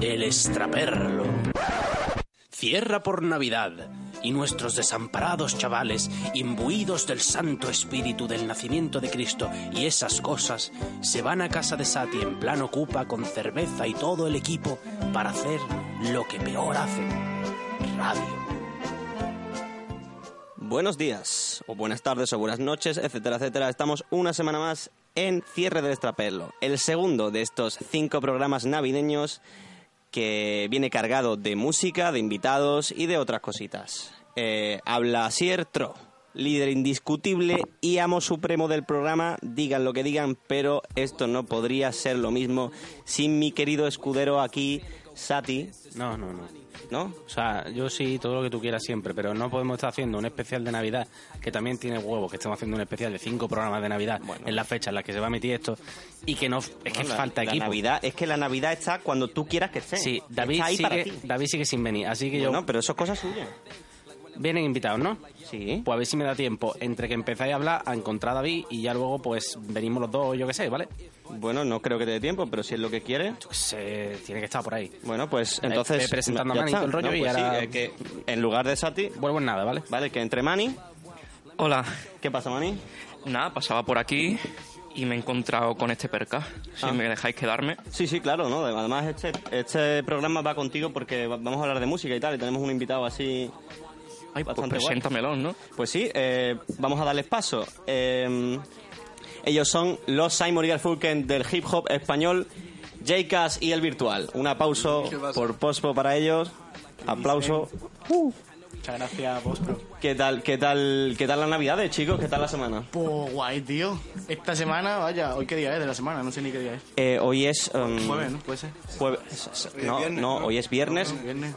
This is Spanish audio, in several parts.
El extraperlo. Cierra por Navidad y nuestros desamparados chavales, imbuidos del Santo Espíritu del nacimiento de Cristo y esas cosas, se van a casa de Sati en plan ocupa con cerveza y todo el equipo para hacer lo que peor hacen, radio. Buenos días, o buenas tardes, o buenas noches, etcétera, etcétera. Estamos una semana más en Cierre del Extrapelo, el segundo de estos cinco programas navideños que viene cargado de música, de invitados y de otras cositas. Eh, habla Siertro, líder indiscutible y amo supremo del programa, digan lo que digan, pero esto no podría ser lo mismo sin mi querido escudero aquí, Sati. No, no, no. ¿No? O sea, yo sí, todo lo que tú quieras siempre, pero no podemos estar haciendo un especial de Navidad, que también tiene huevos, que estamos haciendo un especial de cinco programas de Navidad en la fecha en la que se va a emitir esto, y que no, es que la, falta la equipo. Navidad, es que la Navidad está cuando tú quieras que esté. Sí, David Está ahí para sigue, ti. David sigue sin venir, así que yo... No, pero eso es cosa suya. Vienen invitados, ¿no? Sí. Pues a ver si me da tiempo entre que empezáis a hablar a encontrar a David y ya luego pues venimos los dos, yo qué sé, ¿vale? Bueno, no creo que te dé tiempo, pero si es lo que quiere. Yo qué sé, tiene que estar por ahí. Bueno, pues Ve- entonces. ve presentando a está, todo el rollo ¿no? y Pues sí, ahora- eh, que en lugar de Sati, Vuelvo en nada, ¿vale? vale, que entre Mani. Hola, ¿Qué pasa, Mani? nada, pasaba por aquí y me he encontrado con este perca. Si Ah. me dejáis quedarme. Sí, sí, claro, ¿no? Además, este, este programa va contigo porque va- vamos a hablar de música y tal, y tenemos un invitado así. Ay, pues Bastante guay. preséntamelo, ¿no? Pues sí, eh, vamos a darles paso. Eh, ellos son los Simon y Garfunkel del hip hop español, J-Cast y el virtual. Un aplauso por Pospo para ellos. Aplauso. Muchas gracias, vos, bro. ¿Qué tal, qué tal, qué tal las navidades, chicos? ¿Qué tal la semana? Pues guay, tío. Esta semana, vaya, ¿hoy qué día es de la semana? No sé ni qué día es. Eh, hoy es... um, Jueves, ¿no? Puede ser. jueves- No, no, hoy es viernes. Viernes.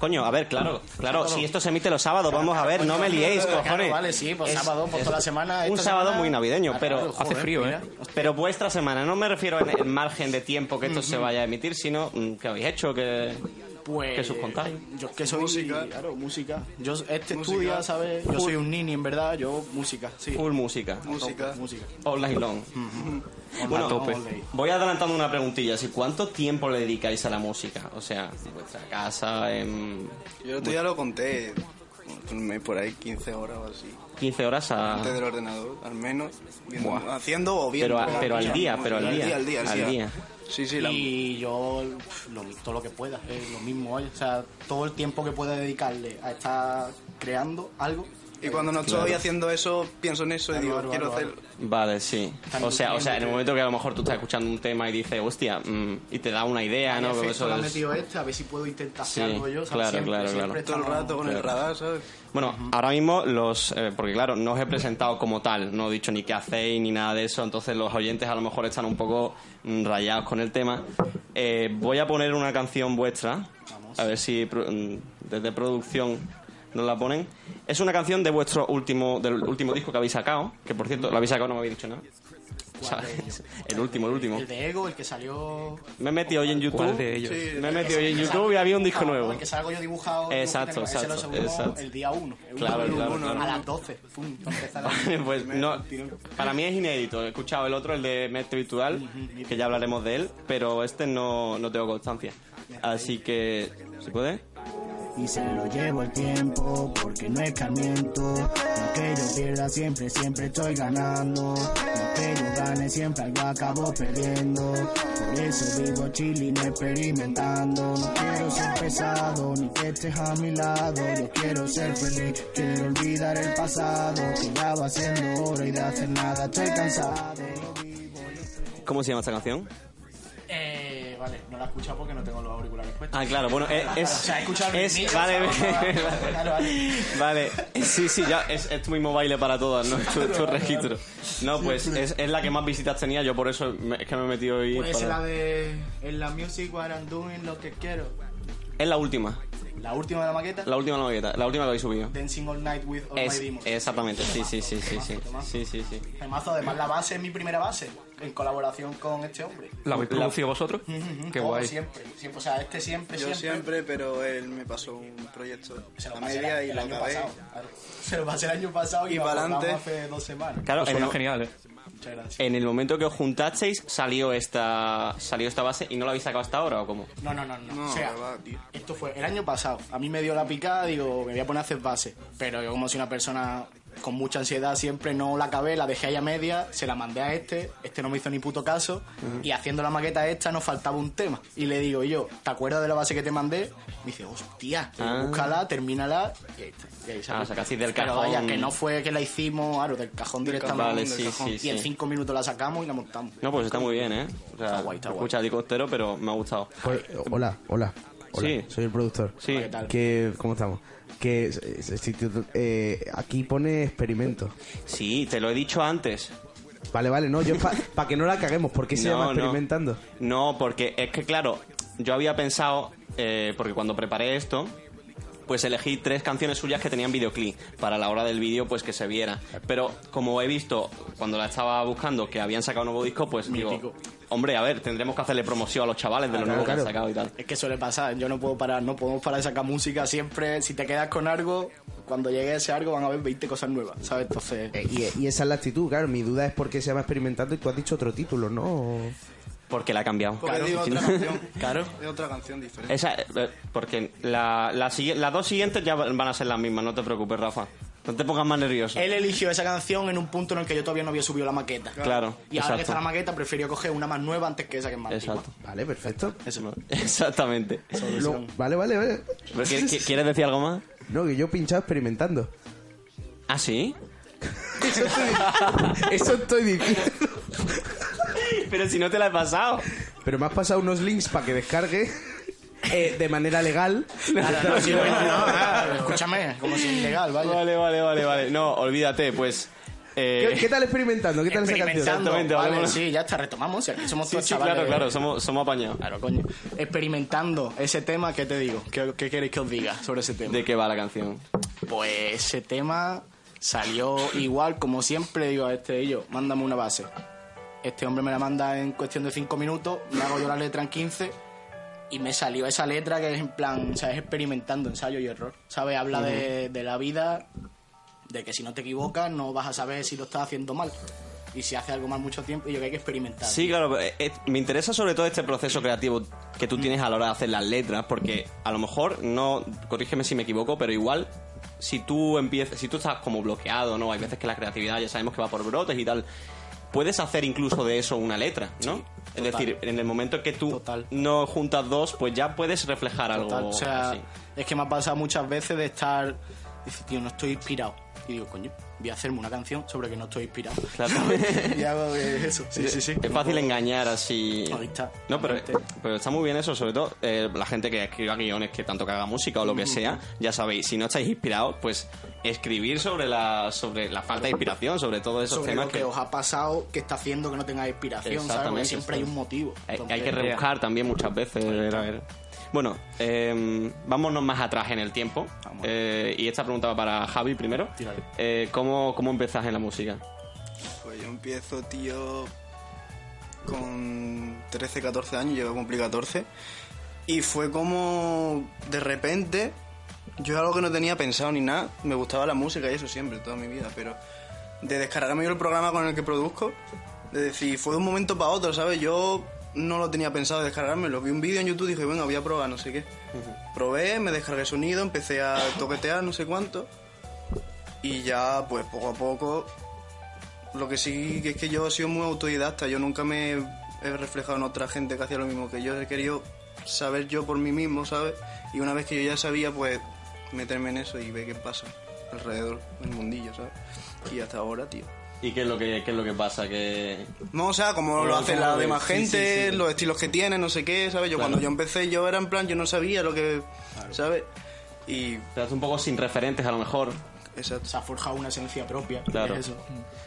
Coño, a ver, claro, claro, si esto se emite los sábados, vamos a ver, no me liéis, Claro, cojones. vale, sí, pues Es- sábado, pues es toda la semana. Un sábado semana- muy navideño, pero claro, hace frío, mira. ¿eh? Pero vuestra semana, no me refiero en el margen de tiempo que esto se vaya a emitir, sino mm, que habéis hecho, que... Pues. ¿Qué subcontáis? Yo es que soy. Música. Claro, música. Yo, este Música. estudia, ¿sabes? Yo soy un nini, en verdad. Yo, música, sí. Full música, Música. Música. all night long. Bueno, tope. all voy adelantando una preguntilla, ¿sí? ¿cuánto tiempo le dedicáis a la música? O sea, en vuestra casa, en Yo el otro día lo conté, por ahí, 15 horas o así. 15 horas a... Antes del ordenador, al menos. viendo- haciendo o viendo. Pero, a- pero al día, pero al día, Al día, al día. Sí, sí, la- Y yo, lo, todo lo que pueda, es lo mismo. O sea, todo el tiempo que pueda dedicarle a estar creando algo. Y cuando no estoy haciendo eso, pienso en eso y Claro, digo, claro, quiero claro, hacer... Vale, sí. O sea, o sea, en el momento que a lo mejor tú estás escuchando un tema y dices, hostia, mm, y te da una idea, ¿no? ¿Qué Porque efecto eso es- metido este? A ver si puedo intentar hacer Sí, algo yo. ¿sabes? claro, Siempre, claro, siempre claro. Todo el rato con el radar, ¿sabes? Bueno, ahora mismo los... eh, porque claro, no os he presentado como tal, no he dicho ni qué hacéis ni nada de eso, entonces los oyentes a lo mejor están un poco mm, rayados con el tema. Eh, voy a poner una canción vuestra, a ver si mm, desde producción nos la ponen. Es una canción de vuestro último, del último disco que habéis sacado, que por cierto, lo habéis sacado, no me habéis dicho nada. O sea, el último, el último. El de Ego, el que salió. Me he metido hoy en YouTube. ¿Cuál de ellos? Me he metido hoy en YouTube y había un disco nuevo. El que salgo yo dibujado. Exacto, ese lo exacto, exacto. El día 1. Claro, claro, claro. A las 12. Pum, a- pues no, para mí es inédito. He escuchado el otro, el de Mestre Virtual, que ya hablaremos de él, pero este no, no tengo constancia. Así que, ¿se puede? Y se lo llevo el tiempo porque no escarmiento. Aunque yo pierda siempre, siempre estoy ganando. Aunque yo gane siempre algo acabo perdiendo. Por eso vivo chilling experimentando. No quiero ser pesado ni que estés a mi lado. Yo quiero ser feliz, quiero olvidar el pasado. Que ya va siendo hora y de hacer nada estoy cansado. ¿Cómo se llama esta canción? Eh, vale, no la he escuchado porque no tengo los auriculares puestos. Ah, claro, bueno, es... es, o sea, he escuchado el es- vale, ¿sabes? vale, vale. vale. Sí, sí, ya, es, es tu mismo baile para todas, ¿no? Es tu, tu registro. No, pues es, es la que más visitas tenía, yo por eso me- es que me he metido hoy... Puede ser para- la de. En la music, what I'm doing, lo que quiero. Es la última, la última de la maqueta. La última de la maqueta, la última que habéis subido. Dancing All Night with All es, My Demons. Exactamente, sí, sí, sí, sí, sí. Sí, sí, sí. Temazo, además la base es mi primera base, en colaboración con este hombre. ¿La habéis producido vosotros? Qué guay. Siempre, siempre, o sea, este siempre, Yo siempre. pero él me pasó un proyecto se lo a media y el lo año acabé. pasado. Claro. Se lo pasé el año pasado y, y para adelante hace dos semanas. Claro, pues genial, ¿eh? Muchas gracias. En el momento que os juntasteis, salió esta, salió esta base y no la habéis sacado hasta ahora o cómo? No, no, no, no. No, o sea, esto fue el año pasado. A mí me dio la picada, digo, me voy a poner a hacer base. Pero yo como soy una persona con mucha ansiedad siempre no la acabé, la dejé ahí a media, se la mandé a este, este no me hizo ni puto caso y haciendo la maqueta esta nos faltaba un tema. Y le digo yo, ¿te acuerdas de la base que te mandé? Me dice, hostia, Ah. búscala, termínala y ahí está. Y ahí. Ah, del Pero cajón. vaya, que no fue que la hicimos, claro, del cajón directamente. Vale, del sí, cajón. sí, y en cinco minutos la sacamos y la montamos. No, pues está muy bien, ¿eh? O sea, Está guay, está guay. escucha pero me ha gustado. Pues, hola, hola. Hola, Sí. soy el productor. Sí. ¿Qué tal? Que, ¿Cómo estamos? Que eh, aquí pone experimento. Sí, te lo he dicho antes. Vale, vale, no, yo para que no la caguemos, ¿por qué se No, llama no. experimentando? No, porque es que, claro, yo había pensado, eh, porque cuando preparé esto, pues elegí tres canciones suyas que tenían videoclip para la hora del vídeo, pues que se viera. Pero como he visto cuando la estaba buscando que habían sacado un nuevo disco, pues Mítico. digo, hombre, a ver, tendremos que hacerle promoción a los chavales de lo Claro, nuevo que claro. han sacado y tal. Es que suele pasar, yo no puedo parar, no podemos parar de sacar música siempre. Si te quedas con algo, cuando llegue ese algo van a haber 20 cosas nuevas, ¿sabes? Entonces, Eh, y, y esa es la actitud, claro. Mi duda es por qué se llama experimentando y tú has dicho otro título, ¿no? O- Porque la ha cambiado. Porque digo Si otra canción. Claro. Es otra canción diferente. Esa, eh, porque la, las dos siguientes ya van a ser las mismas, no te preocupes, Rafa. No te pongas más nervioso. él eligió esa canción en un punto en el que yo todavía no había subido la maqueta. Claro, Y ahora que está la maqueta, prefirió coger una más nueva antes que esa que es más antigua. Exacto. Vale, perfecto. Eso. Exactamente. Lo- vale, vale, vale. ¿Pero qué- qué- ¿Quieres decir algo más? No, que yo he pinchado experimentando. ¿Ah, sí? Eso estoy, eso estoy diciendo. Pero si no te la he pasado. Pero me has pasado unos links para que descargue eh, de manera legal. No, sí, bueno, no, escúchame, como si ilegal, vaya. Vale, vale, vale, vale. No, olvídate, pues. eh, ¿Qué, qué tal experimentando? ¿Qué tal esa canción? Experimentando, Exactamente, vale, sí, ya está, retomamos, aquí somos Sí, todos sí, chavales. claro, claro, somos, somos apañados. Claro, coño. Experimentando ese tema, ¿qué te digo? ¿Qué, qué queréis que os diga sobre ese tema? ¿De qué va la canción? Pues ese tema salió igual, como siempre digo a este y yo, mándame una base. Este hombre me la manda en cuestión de 5 minutos, me hago yo la letra en 15 y me salió esa letra que es en plan, ¿sabes? Experimentando, ensayo y error. ¿Sabes? Habla de, de la vida, de que si no te equivocas no vas a saber si lo estás haciendo mal. Y si haces algo mal mucho tiempo, y yo que hay que experimentar. Sí, claro, eh, eh, me interesa sobre todo este proceso creativo que tú tienes a la hora de hacer las letras, porque a lo mejor, no, corrígeme si me equivoco, pero igual, si tú empiezas, si tú estás como bloqueado, ¿no? Hay veces que la creatividad ya sabemos que va por brotes y tal. Puedes hacer incluso de eso una letra, ¿no? es decir, en el momento que tú Total. no juntas dos, pues ya puedes reflejar algo Total, O sea, así. es que me ha pasado muchas veces de estar. Dice, tío, no estoy inspirado. Y digo, coño, voy a hacerme una canción sobre que no estoy inspirado. Claro. y hago eso. Sí, sí, sí. Es fácil engañar así. Ahí está. No, pero, pero está muy bien eso, sobre todo eh, la gente que escriba guiones, que tanto que haga música o lo que sea, ya sabéis, si no estáis inspirados, pues escribir sobre la sobre la falta de inspiración, sobre todos esos sobre temas lo que, os ha pasado que está haciendo que no tengáis inspiración, ¿sabes? Porque siempre hay un motivo. hay, Entonces, hay que rebuscar también muchas veces. ver, a ver. Bueno, eh, vámonos más atrás en el tiempo. Vamos. Eh, y esta pregunta va para Javi primero. Eh, ¿cómo, ¿Cómo empezás en la música? Pues yo empiezo, tío, con 13, 14 años, llego a cumplir 14. Y fue como, de repente, yo algo que no tenía pensado ni nada, me gustaba la música y eso siempre, toda mi vida, pero de descargarme yo el programa con el que produzco, de decir, fue de un momento para otro, ¿sabes? Yo no lo tenía pensado descargármelo, vi un vídeo en YouTube y dije, venga, voy a probar, no sé qué. Probé, me descargué sonido, empecé a toquetear, no sé cuánto. Y ya, pues poco a poco, lo que sí que es que yo he sido muy autodidacta, yo nunca me he reflejado en otra gente que hacía lo mismo que yo, he querido saber yo por mí mismo, ¿sabes? Y una vez que yo ya sabía, pues meterme en eso y ver qué pasa alrededor del mundillo, ¿sabes? Y hasta ahora, tío. ¿Y qué es lo que, qué es lo que pasa? Que... No, o sea, como lo hace la demás sí, gente, sí, sí. los estilos que tienen, no sé qué, ¿sabes? Yo Claro. cuando yo empecé, yo era en plan, yo no sabía lo que, ¿sabes? Y, Te hace un poco sin referentes a lo mejor. exacto. Se ha forjado una esencia propia. Claro. es eso.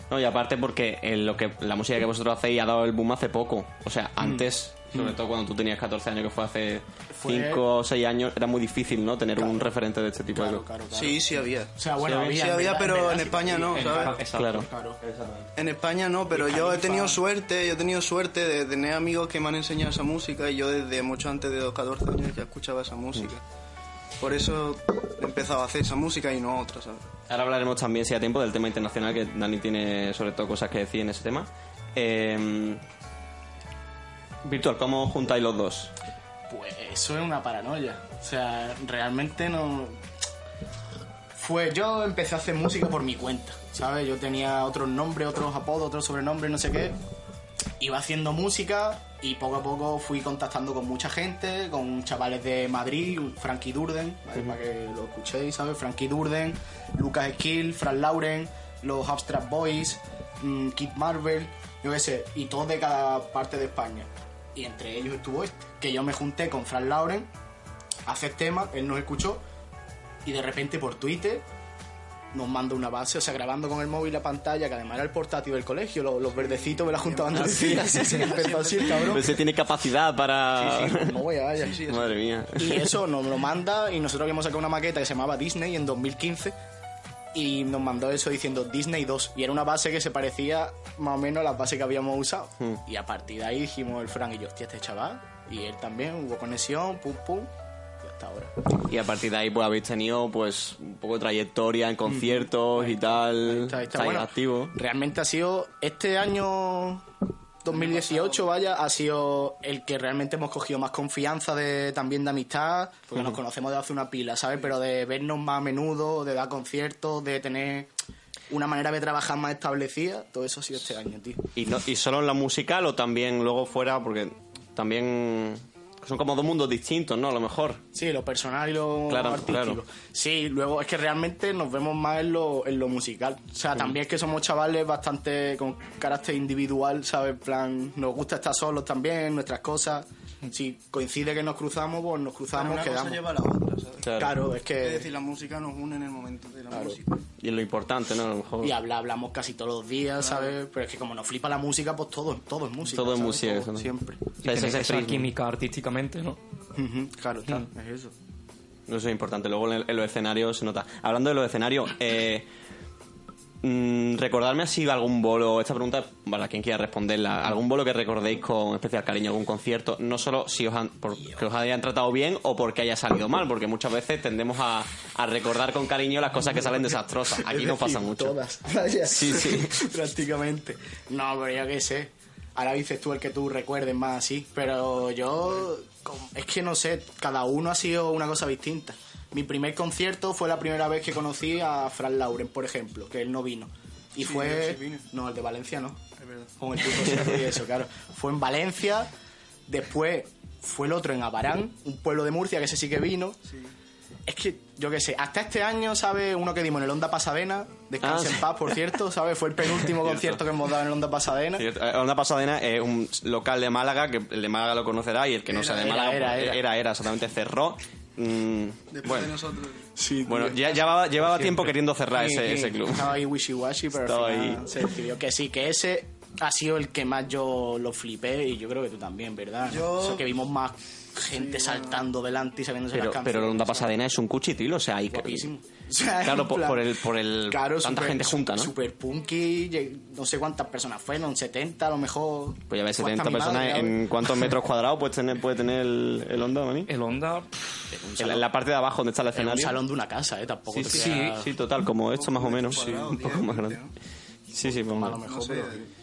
No, y aparte porque en lo que la música que vosotros hacéis ha dado el boom hace poco. O sea, antes, sobre todo cuando tú tenías 14 años, que fue hace Fue- 5 o 6 años, era muy difícil, ¿no? Tener un referente de este tipo Claro, de claro, claro. Sí, sí había. O sea, bueno, Sí, había. Sí había, verdad, pero verdad, en sí, España no, en- ¿sabes? Claro. Claro. En España no, pero yo he tenido suerte, yo he tenido suerte de tener amigos que me han enseñado esa música y yo desde mucho antes de los 14 años ya escuchaba esa música. Por eso he empezado a hacer esa música y no otra, ¿sabes? Ahora hablaremos también, si hay tiempo, del tema internacional, que Dani tiene sobre todo cosas que decir en ese tema. Eh, Virtual, ¿cómo juntáis los dos? Pues eso es una paranoia. O sea, realmente no. Fue. Yo empecé a hacer música por mi cuenta, ¿sabes? Yo tenía otros nombres, otros apodos, otros sobrenombres, no sé qué. Iba haciendo música y poco a poco fui contactando con mucha gente, con chavales de Madrid, Frankie Durden, ¿vale? para que lo escuchéis, ¿sabes? Frankie Durden, Lucas Skill, Fran Lauren, los Abstract Boys, mm, Kid Marvel, yo qué sé, y todos de cada parte de España. Y entre ellos estuvo este, que yo me junté con Fran Lauren a hacer temas, él nos escuchó y de repente por Twitter nos manda una base, o sea, grabando con el móvil la pantalla, que además era el portátil del colegio, los, los verdecitos me la Junta de Andalucía, sí, sí, empezó así el cabrón. Pues se tiene capacidad para... Sí, sí, no voy a vaya. Madre mía. Y eso nos lo manda y nosotros habíamos sacado una maqueta que se llamaba Disney en 2015 y nos mandó eso diciendo Disney 2 y era una base que se parecía más o menos a la base que habíamos usado. Hmm. Y a partir de ahí dijimos el Frank y yo, hostia, este chaval y él también, hubo conexión, pum pum, y hasta ahora. Y a partir de ahí pues habéis tenido pues un poco de trayectoria en conciertos y tal. Ahí está, ahí está. Bueno, activos. Realmente ha sido este año 2018, vaya, ha sido el que realmente hemos cogido más confianza de también de amistad, porque nos conocemos de hace una pila, ¿sabes? Pero de vernos más a menudo, de dar conciertos, de tener una manera de trabajar más establecida, todo eso ha sido este año, tío. ¿Y, no, ¿Y solo en la musical o también luego fuera? Porque también son como dos mundos distintos, ¿no? A lo mejor. Sí, lo personal y lo Claro, artístico. claro. Sí, luego es que realmente nos vemos más en lo, en lo musical. O sea, también es que somos chavales bastante con carácter individual, ¿sabes? En plan, nos gusta estar solos también, nuestras cosas. Si coincide que nos cruzamos, pues nos cruzamos, una quedamos. cosa lleva a la otra, ¿sabes? Claro. Claro, es que... Es decir, la música nos une en el momento de la Claro. música. Y es lo importante, ¿no? A lo mejor. Y habla, hablamos casi todos los días, ¿sabes? Pero es que como nos flipa la música, pues todo, todo es música. Todo es música, Todo, eso, ¿no? Siempre. O sea, ese Tener es esa química artísticamente, ¿no? Claro, está, es eso. Eso es importante. Luego en, en los escenarios se nota. Hablando de los escenarios, eh, mm, recordarme así algún bolo, esta pregunta para quien quiera responderla, algún bolo que recordéis con especial cariño, algún concierto, no solo si os han, porque os hayan tratado bien o porque haya salido mal, porque muchas veces tendemos a, a recordar con cariño las cosas que salen desastrosas. Aquí no pasa mucho. Todas. Sí, sí. Prácticamente. No, pero yo qué sé. Ahora dices tú el que tú recuerdes más así. Pero yo. Es que no sé, cada uno ha sido una cosa distinta. Mi primer concierto fue la primera vez que conocí a Fran Lauren, por ejemplo, que él no vino. Y fue. sí. No, el de Valencia no. Es verdad. Con el puto y eso, claro. Fue en Valencia, después fue el otro en Abarán, un pueblo de Murcia que ese sí que vino. Es que, yo qué sé, hasta este año, ¿sabes? Uno que dimos en el Onda Pasadena, descansa Ah, en sí. paz, por cierto, ¿sabes? Fue el penúltimo concierto que hemos dado en el Onda Pasadena. Cierto. Onda Pasadena es un local de Málaga, que el de Málaga lo conocerá y el que no sea de Era, Málaga, era, pues, era. era, era, exactamente, cerró. Mm, Después bueno, de nosotros. Sí, bueno, ya llevaba, llevaba tiempo queriendo cerrar Sí, ese, sí, ese club. Estaba ahí wishy-washy, pero al final ahí. se decidió que sí, que ese ha sido el que más yo lo flipé y yo creo que tú también, ¿verdad? Yo- O sea, que vimos más gente saltando delante y sabiéndose Pero, las canciones. pero el Onda Pasadena es un cuchitril, o sea, hay que- Guapísimo. O sea, Claro, por, plan- por el, por el Claro, tanta super- gente junta, ¿no? Super punky, no sé cuántas personas fueron, 70 a lo mejor. Pues ya ves, Fue hasta 70 mi personas. ¿en cuántos metros cuadrados puede tener, puede tener el, el Onda, Mani? El Onda, pff, En la, en la parte de abajo donde está el Es un escenario. salón de una casa, ¿eh? Tampoco Sí, te sí, sí, total, como esto más o menos. Sí, un poco 10, más grande. ¿no? Sí, sí, pues, A lo mejor, No sé. pero-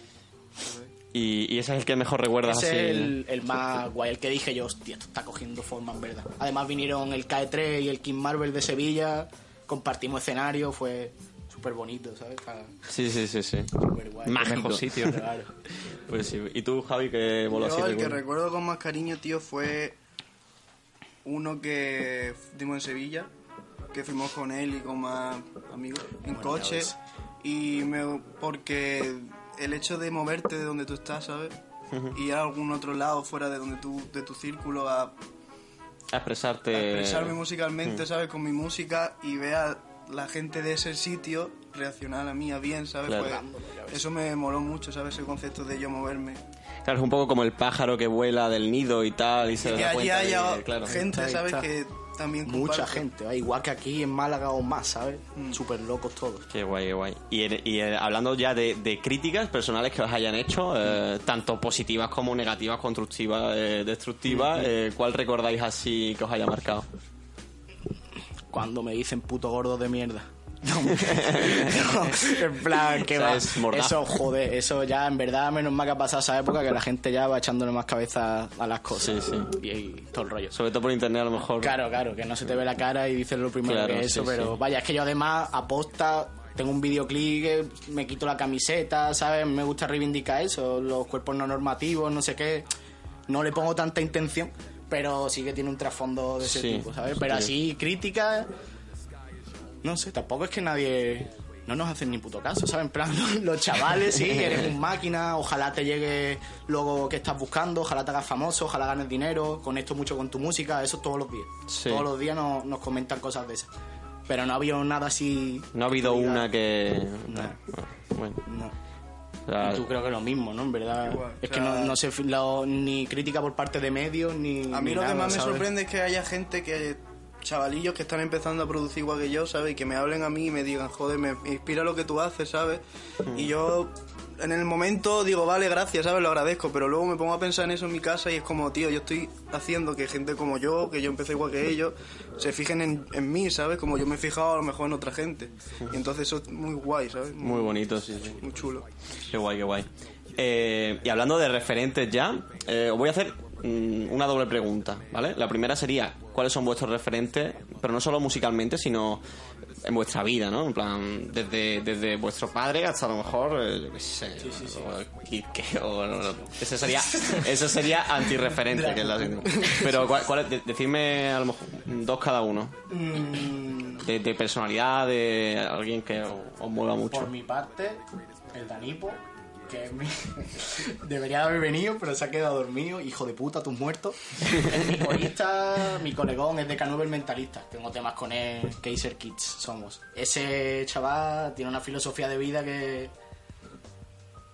y, y ese es el que mejor recuerdas Ese así. es el, el más guay, el que dije yo, hostia, esto está cogiendo forma en verdad. Además vinieron el KE3 y el King Marvel de Sevilla, compartimos escenario, fue súper bonito, ¿sabes? Sí, sí, sí, sí. súper guay. Mágico. mejor sitio. Claro. Pues sí. ¿Y tú, Javi, qué bolo así Yo el que recuerdo con más cariño, tío, fue uno que dimos en Sevilla, que fuimos con él y con más amigos en Bueno, coche. Y me, porque el hecho de moverte de donde tú estás, ¿sabes? Y ir a algún otro lado fuera de donde tú, de tu círculo a, a A expresarte. expresarme musicalmente, ¿sabes? Con mi música y ver a la gente de ese sitio reaccionar a mí a bien, ¿sabes? Claro. Pues, eso me moló mucho, ¿sabes? Ese concepto de yo moverme. Claro, es un poco como el pájaro que vuela del nido y tal. Y se que da allí cuenta de- haya claro. gente, ¿sabes? Que también Mucha gente, igual que aquí en Málaga o más, ¿sabes? Mm. Súper locos todos. Qué guay, qué guay. Y, hablando ya de, de críticas personales que os hayan hecho, eh, tanto positivas como negativas, constructivas, eh, destructivas, eh, ¿cuál recordáis así que os haya marcado? cuando me dicen puto gordo de mierda. No, no, en plan, que O sea, va. es. Eso, joder, eso ya en verdad, menos mal que ha pasado esa época que la gente ya va echándole más cabeza a las cosas. Sí, sí. Y, y todo el rollo. Sobre todo por internet a lo mejor. Claro, claro, que no se te ve la cara y dices lo primero Claro, que eso, sí, pero vaya, es que yo además aposta, tengo un videoclip, que me quito la camiseta, ¿sabes? Me gusta reivindicar eso, los cuerpos no normativos, no sé qué. No le pongo tanta intención, pero sí que tiene un trasfondo de ese tipo, ¿sabes? Pero así, crítica, no sé, tampoco es que nadie... No nos hacen ni puto caso, ¿sabes? En plan, los, chavales, sí, eres un máquina, ojalá te llegue luego que estás buscando, ojalá te hagas famoso, ojalá ganes dinero, conecto mucho con tu música, eso todos los días. Sí. Todos los días nos, nos comentan cosas de esas. Pero no ha habido nada así... No ha habido diga- una que. No. Bueno. No. o sea, Y tú creo que lo mismo, ¿no? En verdad. Igual, es que no, no sé lo- ni crítica por parte de medios, ni. A mí ni lo que nada, más me sorprende es que haya gente que chavalillos que están empezando a producir igual que yo, ¿sabes? Y que me hablen a mí y me digan, joder, me inspira lo que tú haces, ¿sabes? Y yo en el momento digo, vale, gracias, ¿sabes? Lo agradezco, pero luego me pongo a pensar en eso en mi casa y es como, tío, yo estoy haciendo que gente como yo, que yo empecé igual que ellos, se fijen en, en mí, ¿sabes? Como yo me he fijado a lo mejor en otra gente. Y entonces eso es muy guay, ¿sabes? Muy bonito, sí, sí. Muy chulo. Qué guay, qué guay. Eh, y hablando de referentes ya, eh, os voy a hacer mm, una doble pregunta, ¿vale? La primera sería, ¿cuáles son vuestros referentes? Pero no solo musicalmente, sino en vuestra vida, ¿no? En plan, desde, desde vuestro padre hasta a lo mejor, eh, yo qué sé, o Quique, o- no, no. Ese sería, eso sería antirreferente, que es la Pero, ¿cuál, cuál es? De- decidme a lo mejor dos cada uno. Mm, De, de personalidad, de alguien que os, os mueva mucho. por mi parte, el Danipo, que es mi- debería de haber venido, pero se ha quedado dormido. Hijo de puta, tú muerto. Mi corista, mi colegón, es de K9 el mentalista. Tengo temas con él, Kaiser Kids somos. Ese chaval tiene una filosofía de vida que.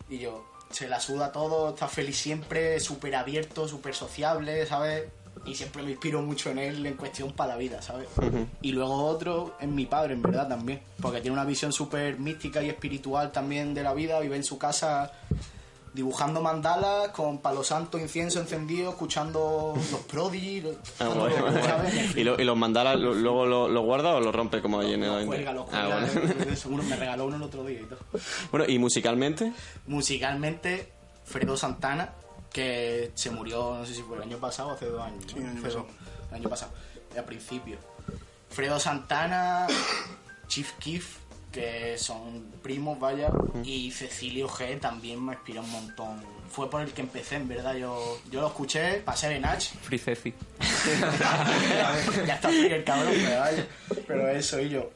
Y yo, se la suda todo, está feliz siempre, súper abierto, súper sociable, ¿sabes? Y siempre me inspiro mucho en él en cuestión para la vida, ¿sabes? Y luego otro es mi padre, en verdad, también. Porque tiene una visión súper mística y espiritual también de la vida. Vive en su casa dibujando mandalas con palo santo, incienso encendido, escuchando los Prodigy. los- Ah. ¿Y, lo- y los mandalas lo- luego lo, lo guarda o lo rompe como ahí en el Los los Ah, bueno. eh, seguro me regaló uno el otro día y todo. Bueno, y musicalmente, Musicalmente, Fredo Santana, que se murió, no sé si fue el año pasado o hace dos años. Sí, el año pasado. el año pasado, a principio. Fredo Santana, Chief Keef, que son primos, vaya, y Cecilio G también me inspiró un montón. Fue por el que empecé, en verdad. Yo, yo lo escuché, pasé de Nach. Free Ceci. ya está frío el cabrón, pero vaya. Pero eso, y yo.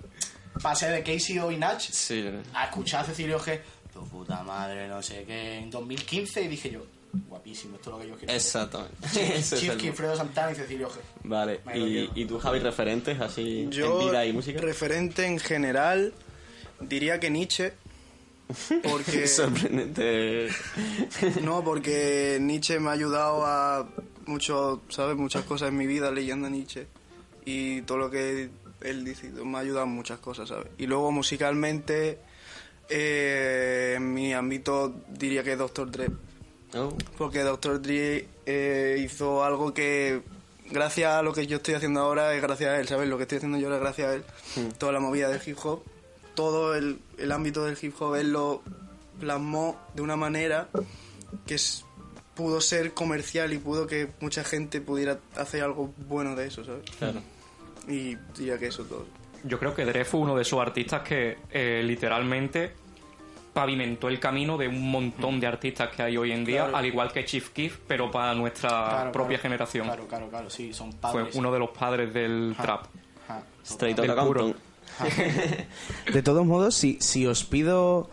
Pasé de Casey y Nach sí. a escuchar a Cecilio G. Tu puta madre, no sé qué, en 2015 y dije yo, guapísimo, esto es lo que yo quiero. Exactamente. Chief Fredo Santana y Cecilio G. Vale, ¿Y, tú, Javi, referentes así Yo, en vida y música? referente en general, diría que Nietzsche. Porque. Sorprendente. No, porque Nietzsche me ha ayudado a mucho, ¿sabes? Muchas cosas en mi vida leyendo a Nietzsche. Y todo lo que él dice me ha ayudado en muchas cosas, ¿sabes? Y luego musicalmente, eh, en mi ámbito diría que Dr. Dre. Oh, Porque Dr. Dre eh, hizo algo que, gracias a lo que yo estoy haciendo ahora, es gracias a él, ¿sabes? Lo que estoy haciendo yo ahora es gracias a él. Toda la movida del hip hop, todo el, el ámbito del hip hop, él lo plasmó de una manera que es- pudo ser comercial y pudo que mucha gente pudiera hacer algo bueno de eso, ¿sabes? claro. Y diría que eso todo. Yo creo que Dre fue uno de esos artistas que eh, literalmente pavimentó el camino de un montón de artistas que hay hoy en día, Claro. al igual que Chief Keef, pero para nuestra Claro, propia claro. generación. Claro, claro, claro, sí, son Fue padres. uno de los padres del Ajá, trap. ajá, Straight Del puro. De todos modos, si, si os pido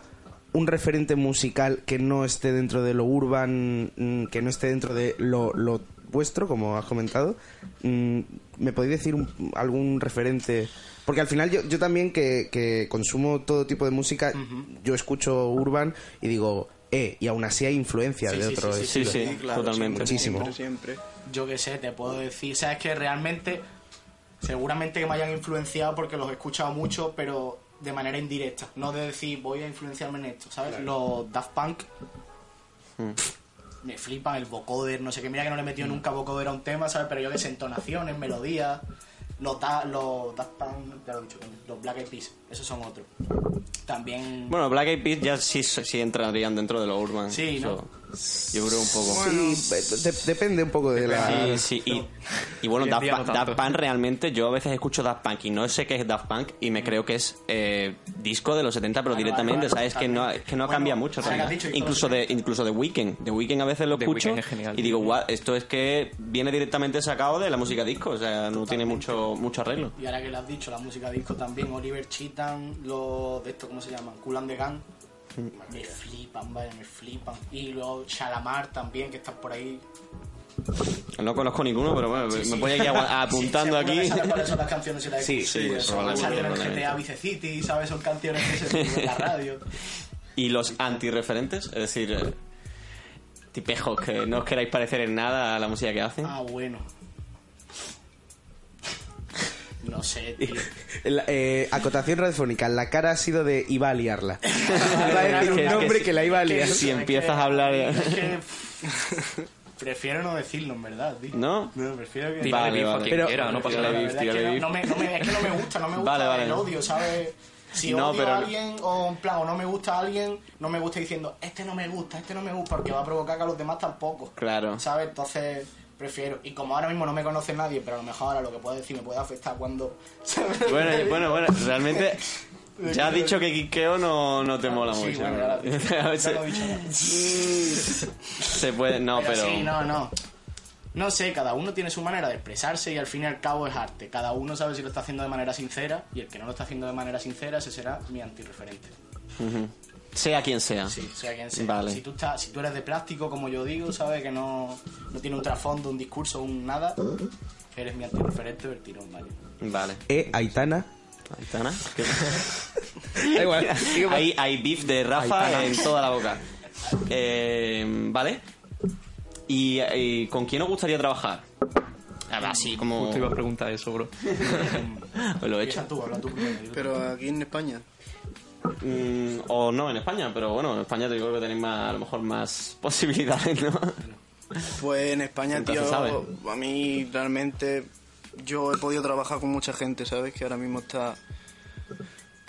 un referente musical que no esté dentro de lo urban, mm, que no esté dentro de lo, lo vuestro, como has comentado, mm, ¿me podéis decir un- algún referente? Porque al final yo, yo también que, que consumo todo tipo de música, yo escucho urban y digo, eh, y aún así hay influencia Sí, de sí, otro sí, Sí, estilo. sí, claro, totalmente. siempre, Muchísimo. Siempre, siempre. yo qué sé, te puedo decir, sabes que realmente, seguramente que me hayan influenciado porque los he escuchado mucho, pero de manera indirecta, no de decir voy a influenciarme en esto, ¿sabes? Los Daft Punk pff, me flipan el vocoder, no sé qué, mira que no le he metido nunca vocoder a un tema, ¿sabes? Pero yo que sé, entonaciones, melodías, Los, Da- los te lo he dicho, los Black Eyed Peas, esos son otros. También... Bueno, Black Eyed Peas ya sí, sí entrarían dentro de lo urban. Sí, ¿no? Yo creo un poco. Sí, de- depende un poco de la... Sí, sí, y, y bueno, Daft, no. Daft Punk realmente, yo a veces escucho Daft Punk y no sé qué es Daft Punk y me creo que es eh, disco de los 70, pero directamente, ¿sabes? Que no, que no Bueno, cambia mucho. dicho incluso, de, incluso de Weekend. De Weekend a veces lo The escucho Weeknd es genial. y digo, guau, esto es que viene directamente sacado de la música disco, o sea, no tiene mucho, mucho arreglo. Y ahora que lo has dicho, la música disco también, Oliver Cheatham, los de esto, ¿cómo se llaman? Cool and the Gang. Me flipan, vaya, me flipan. Y luego Shalamar también, que están por ahí. No conozco ninguno, pero bueno, Sí, me sí. voy a ir apuntando Sí, aquí. sabes cuáles son las canciones y las Sí, sí, probablemente, salieron en probablemente. GTA Vice City, ¿sabes? Son canciones que se escuchan en la radio. Y los antirreferentes, es decir, eh, tipejos que no os queráis parecer en nada a la música que hacen. Ah, bueno. No sé, tío. La- eh, acotación radiofónica. La cara ha sido de iba a liarla. Iba a decir un nombre que la iba a liar. Si empiezas a hablar... es que- Prefiero no decirlo, en verdad, tío. ¿No? No, prefiero que... Tírale Vale, vale. Pero- quiera, no pasa nada. es que no, no me, no me- es que no me gusta, no me gusta Vale, vale. el odio, ¿sabes? Si No, odio pero- a alguien o en plan, o no me gusta a alguien, no me gusta diciendo, este no me gusta, este no me gusta, porque va a provocar que a los demás tampoco. Claro. ¿Sabes? Entonces prefiero. Y como ahora mismo no me conoce nadie, pero a lo mejor ahora lo que puedo decir me puede afectar cuando... Bueno, bueno, bueno, realmente ya has dicho que Kikeo no, no te mola Sí, mucho. bueno, ya lo has dicho. A Ya veces lo he dicho. se puede, no, pero... Sí, no, no. No sé, cada uno tiene su manera de expresarse y al fin y al cabo es arte. Cada uno sabe si lo está haciendo de manera sincera y el que no lo está haciendo de manera sincera, ese será mi antirreferente. Ujú. Sea quien sea. Sí, sea quien sea. Vale. Si, tú estás, si tú eres de plástico, como yo digo, sabes que no, no tiene un trasfondo, un discurso, un nada, eres mi antirreferente del tirón, vale. Vale. Eh, Aitana. Aitana. ¿Qué- Da igual. hay, hay beef de Rafa Aitana. en toda la boca. Eh, vale. ¿Y, y con quién os gustaría trabajar? Así como... Justo iba a preguntar eso, bro. Os lo he hecho. Tú, habla tú primero. Pero aquí en España. Mm, o no en España, pero bueno, en España te digo que tenéis más, a lo mejor más posibilidades, ¿no? Pues en España, Nunca tío, sabe. a mí realmente yo he podido trabajar con mucha gente, ¿sabes? Que ahora mismo está...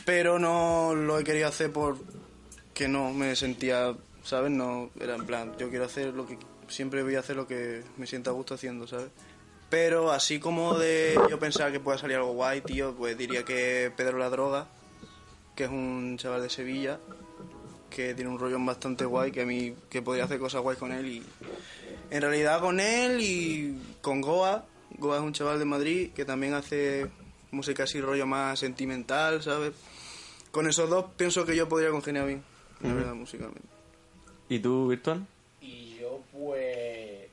Pero no lo he querido hacer porque no me sentía, ¿sabes? No, era en plan, yo quiero hacer lo que... Siempre voy a hacer lo que me sienta a gusto haciendo, ¿sabes? Pero así como de yo pensaba que pueda salir algo guay, tío, pues diría que Pedro La Droga, que es un chaval de Sevilla, que tiene un rollo bastante guay, que a mí que podría hacer cosas guays con él y en realidad con él y con Goa. Goa es un chaval de Madrid que también hace música así rollo más sentimental, ¿sabes? Con esos dos pienso que yo podría congeniar bien, la verdad, musicalmente. ¿Y tú, Virtual? Y yo, pues.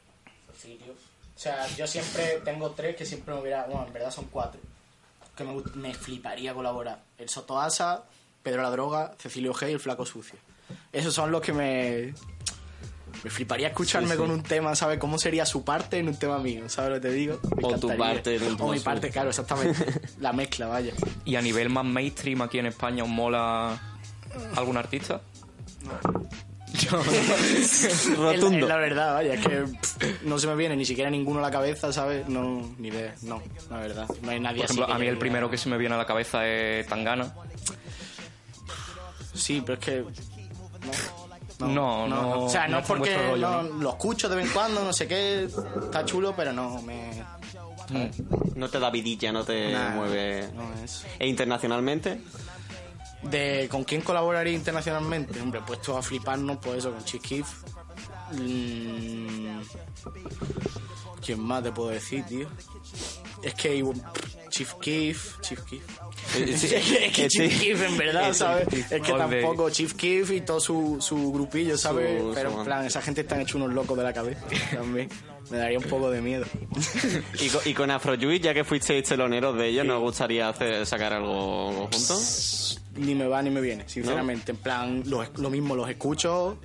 Sí, tío. O sea, yo siempre tengo tres que siempre me hubiera. Bueno, en verdad son cuatro. Que me, me fliparía colaborar: el Sotoasa, Pedro la Droga, Cecilio G y el Flaco Sucio. Esos son los que me. Me fliparía escucharme con un tema, ¿sabes? ¿Cómo sería su parte en un tema mío? ¿Sabes lo que te digo? Me O tu parte en un tema O mi parte, claro, exactamente. La mezcla, vaya. ¿Y a nivel más mainstream aquí en España os mola algún artista? Rotundo. Es la, es la verdad, vaya, es que pff, no se me viene ni siquiera ninguno a la cabeza, ¿sabes? No, ni idea, no, la verdad. No hay nadie Por ejemplo, así. a mí el primero que se me viene a la cabeza es Tangana. Sí, pero es que. No, no, O sea, no, no es porque vuestro rollo, no- ¿no? lo escucho de vez en cuando, no sé qué, está chulo, pero no me. No te da vidilla, no te Nah, mueve. No es. ¿E internacionalmente? De con quién colaboraría internacionalmente, hombre, puesto a fliparnos, pues eso, con Chief Keef. Mm, ¿Quién más te puedo decir, tío? Es que Chief Keef, Chief Keef. es que, es que Chief Sí. Keef, en verdad, ¿sabes? Es que tampoco Chief Keef y todo su, su grupillo, ¿sabes? Su- Pero su- en plan, esa gente están hechos unos locos de la cabeza también. Me daría un poco de miedo. ¿Y con, y con Afrojuice, ya que fuisteis teloneros de ellos, ¿nos gustaría hacer, sacar algo juntos? ni me va ni me viene, sinceramente. En plan, lo, lo mismo los escucho,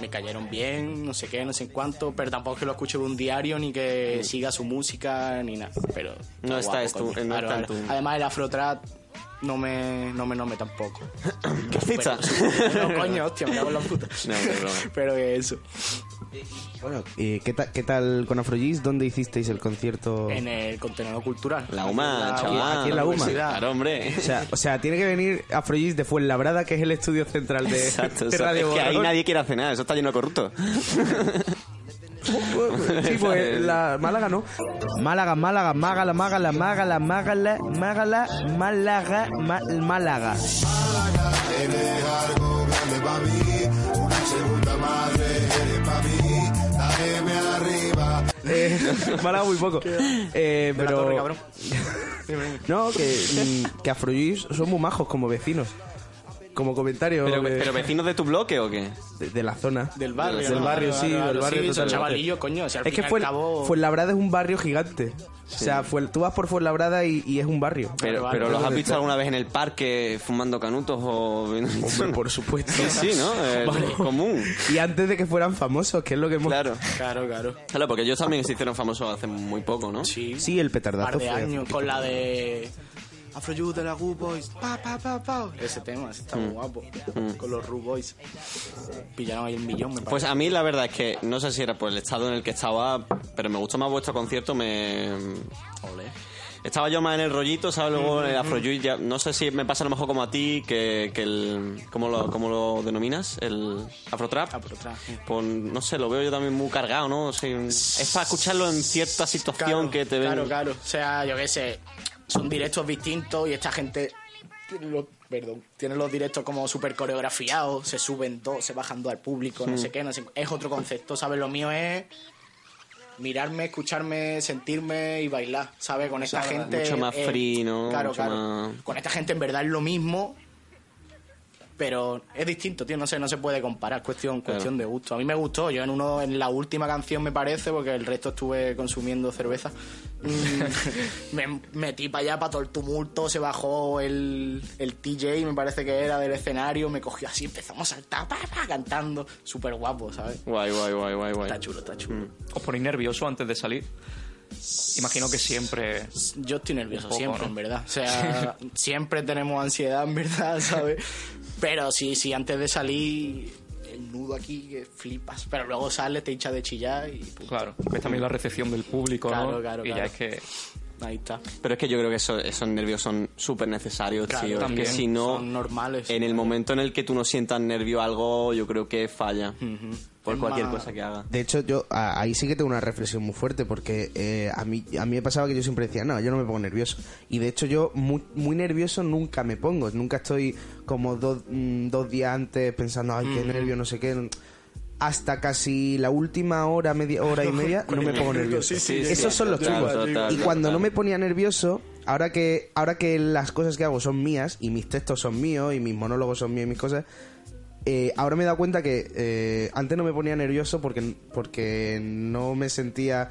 me cayeron bien, no sé qué, no sé en cuánto, pero tampoco es que lo escuche de un diario ni que siga su música ni nada. Pero No está guapo, coño. no Claro, está en claro. tu- Además el afrotrap no me no me no me tampoco. ¿Qué pizza? No, coño, hostia, me cago en la puta. No, hombre, broma. pero que eso. Bueno, eh, ¿qué, ta- ¿qué tal con Afrogis? ¿Dónde hicisteis el concierto? En el contenedor cultural. La UMA, chaval. aquí en la UMA. Claro, hombre. O sea, o sea, tiene que venir Afrogis de Fuenlabrada, que es el estudio central de, Exacto, de Radio es que ahí nadie quiere hacer nada, eso está lleno de corruptos. Sí, pues la Málaga no. Málaga, Málaga, Mágala, Mágala, Mágala, Mágala, Mágala, Málaga, Málaga. Eh, Málaga muy poco. Eh, pero torre, no, que, que Afrogis son muy majos como vecinos. Como comentario Pero, de, pero vecinos de tu bloque o qué? de- de la zona. Del barrio. Del barrio, sí, del barrio sí, chavalillos, coño. al Es que fue, cabo- Fuenlabrada es un barrio gigante. O sea, fue, tú vas por Fuenlabrada y, y es un barrio. Pero, vale, pero vale, ¿los has vale. visto alguna vez en el parque fumando canutos o...? Hombre, por supuesto. Sí, sí, ¿no? Es común. Y antes de que fueran famosos, que es lo que hemos... Claro. Claro, claro. Claro, porque ellos también se hicieron famosos hace muy poco, ¿no? Sí. Sí, el Un petardazo par de años con la de Afro Youth de la Good Boys. Pa, pa, pa, pa. Ese tema, ese está Mm. muy guapo. Con los Rude Boys. Pillaron ahí un millón, me parece. Pues a mí la verdad es que no sé si era por el estado en el que estaba, pero me gustó más vuestro concierto. Me estaba yo más en el rollito, ¿sabes? Luego el Afrojuice ya no sé si me pasa a lo mejor como a ti que, que el ¿cómo lo, cómo lo denominas? El Afrotrap. Afrotrap, sí. Pues no sé, lo veo yo también muy cargado, ¿no? O sea, es para escucharlo en cierta situación Claro, que te ven. Claro, claro. O sea, yo qué sé, son directos distintos y esta gente tiene los, perdón, tiene los directos como súper coreografiados, se suben dos, se bajan dos al público, no sé qué, no sé. Es otro concepto, ¿sabes? Lo mío es mirarme, escucharme, sentirme y bailar, ¿sabes? Con esta gente... mucho más free, ¿no? Claro, Mucho claro. más- Con esta gente en verdad es lo mismo, pero es distinto, tío, no sé, no se puede comparar, cuestión, Claro. cuestión de gusto. A mí me gustó, yo en uno, en la última canción me parece, porque el resto estuve consumiendo cerveza. mm, me metí para allá para todo el tumulto, se bajó el, el TJ, me parece que era del escenario, me cogió así, empezamos a saltar, pa, pa, cantando, súper guapo, ¿sabes? Guay, guay, guay, guay, guay. Está chulo, está chulo. ¿Os ponéis nervioso antes de salir? Imagino que siempre... Yo estoy nervioso poco, siempre, ¿no? en verdad. O sea, siempre tenemos ansiedad, en verdad, ¿sabes? Pero sí, sí, antes de salir, el nudo aquí, que flipas. Pero luego sales, te hinchas de chillar y... punto. Claro, ves también la recepción del público, Claro, ¿no? claro, y ya claro. es que... Ahí está. Pero es que yo creo que eso- esos nervios son súper necesarios, Claro, tío. Es también. que si no, Son normales. en el momento en el que tú no sientas nervio algo, yo creo que falla. Por Es cualquier más- cosa que haga. De hecho, yo a- ahí sí que tengo una reflexión muy fuerte porque eh, a, mí, a mí me pasaba que yo siempre decía, no, yo no me pongo nervioso. Y de hecho yo muy, muy nervioso nunca me pongo. Nunca estoy como dos, mm, dos días antes pensando, ay, qué nervio, no sé qué. Hasta casi la última hora, media hora y media, no me pongo nervioso. Sí, sí, Esos sí. son los total, y cuando total. no me ponía nervioso, ahora que, ahora que las cosas que hago son mías y mis textos son míos y mis monólogos son míos y mis cosas, eh, ahora me he dado cuenta que eh, antes no me ponía nervioso porque, porque no me sentía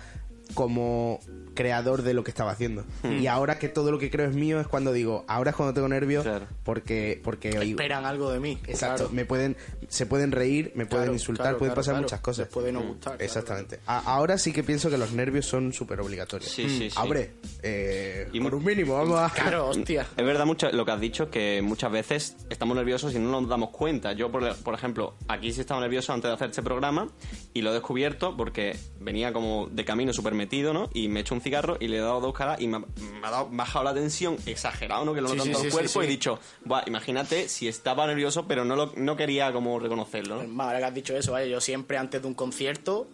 como creador de lo que estaba haciendo. Y ahora que todo lo que creo es mío es cuando digo, ahora es cuando tengo nervios Claro. porque porque Esperan algo de mí. Exacto, Claro. me pueden se pueden reír, me pueden Claro, insultar, claro, pueden claro, pasar claro. muchas cosas. Les puede no gustar, Exactamente. Ahora sí que pienso que los nervios son súper obligatorios. Sí, sí, sí. Abre, eh, Y mu- un mínimo, vamos a... Claro, hostia. Es verdad mucho lo que has dicho, que muchas veces estamos nerviosos y no nos damos cuenta. Yo, por, por ejemplo, aquí sí estaba nervioso antes de hacer este programa y lo he descubierto porque venía como de camino súper metido, ¿no? Y me he hecho un cigarro y le he dado dos caras y me ha, me ha dado- bajado la tensión exagerado, ¿no? Que lo en sí, sí, el sí, cuerpo y he dicho, Buah, imagínate si estaba nervioso pero no, lo, no quería como reconocerlo, ¿no? Ahora que has dicho eso, ¿vale? Yo siempre antes de un concierto,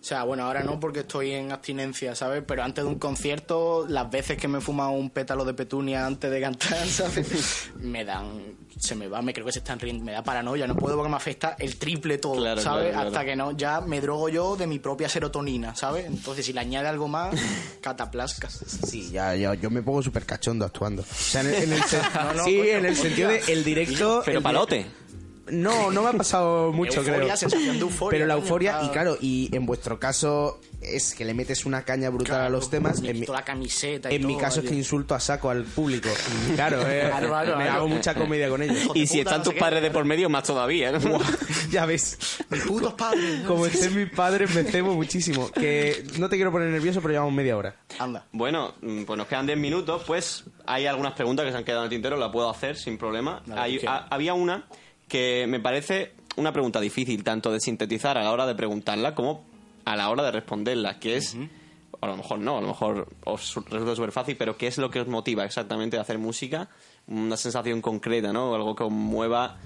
o sea, bueno, ahora no porque estoy en abstinencia, ¿sabes? Pero antes de un concierto, las veces que me he fumado un pétalo de petunia antes de cantar, ¿sabes? Me dan, se me va, me creo que se están riendo, me da paranoia, no puedo porque me afecta el triple todo, Claro, ¿sabes? claro, claro. Hasta que no, ya me drogo yo de mi propia serotonina, ¿sabes? Entonces, si le añade algo más, cataplasca. Sí, ya, ya, yo me pongo súper cachondo actuando. O sea, en el, en el sen- No, no, sí, coño, en el sentido de el directo... Pero el palote. No, no me ha pasado mucho, Euforia, creo. sensación de euforia, Pero la euforia, y claro, y en vuestro caso es que le metes una caña brutal a los temas. En mi, la camiseta y en mi caso es que insulto a saco al público. Claro, eh, Claro, claro, me claro. hago mucha comedia con ellos. Y si puta, están no tus qué. padres de por medio, más todavía, ¿no? ya ves. Mis putos padres. Como estén mis padres, me cebo muchísimo. Que no te quiero poner nervioso, pero llevamos media hora. Anda. Bueno, mm, pues nos quedan 10 minutos, pues hay algunas preguntas que se han quedado en el tintero, la puedo hacer sin problema. Hay- ha- había una que me parece una pregunta difícil, tanto de sintetizar a la hora de preguntarla como a la hora de responderla, que es, a lo mejor no, a lo mejor os resulta súper fácil, pero ¿qué es lo que os motiva exactamente a hacer música? Una sensación concreta, ¿no? Algo que os mueva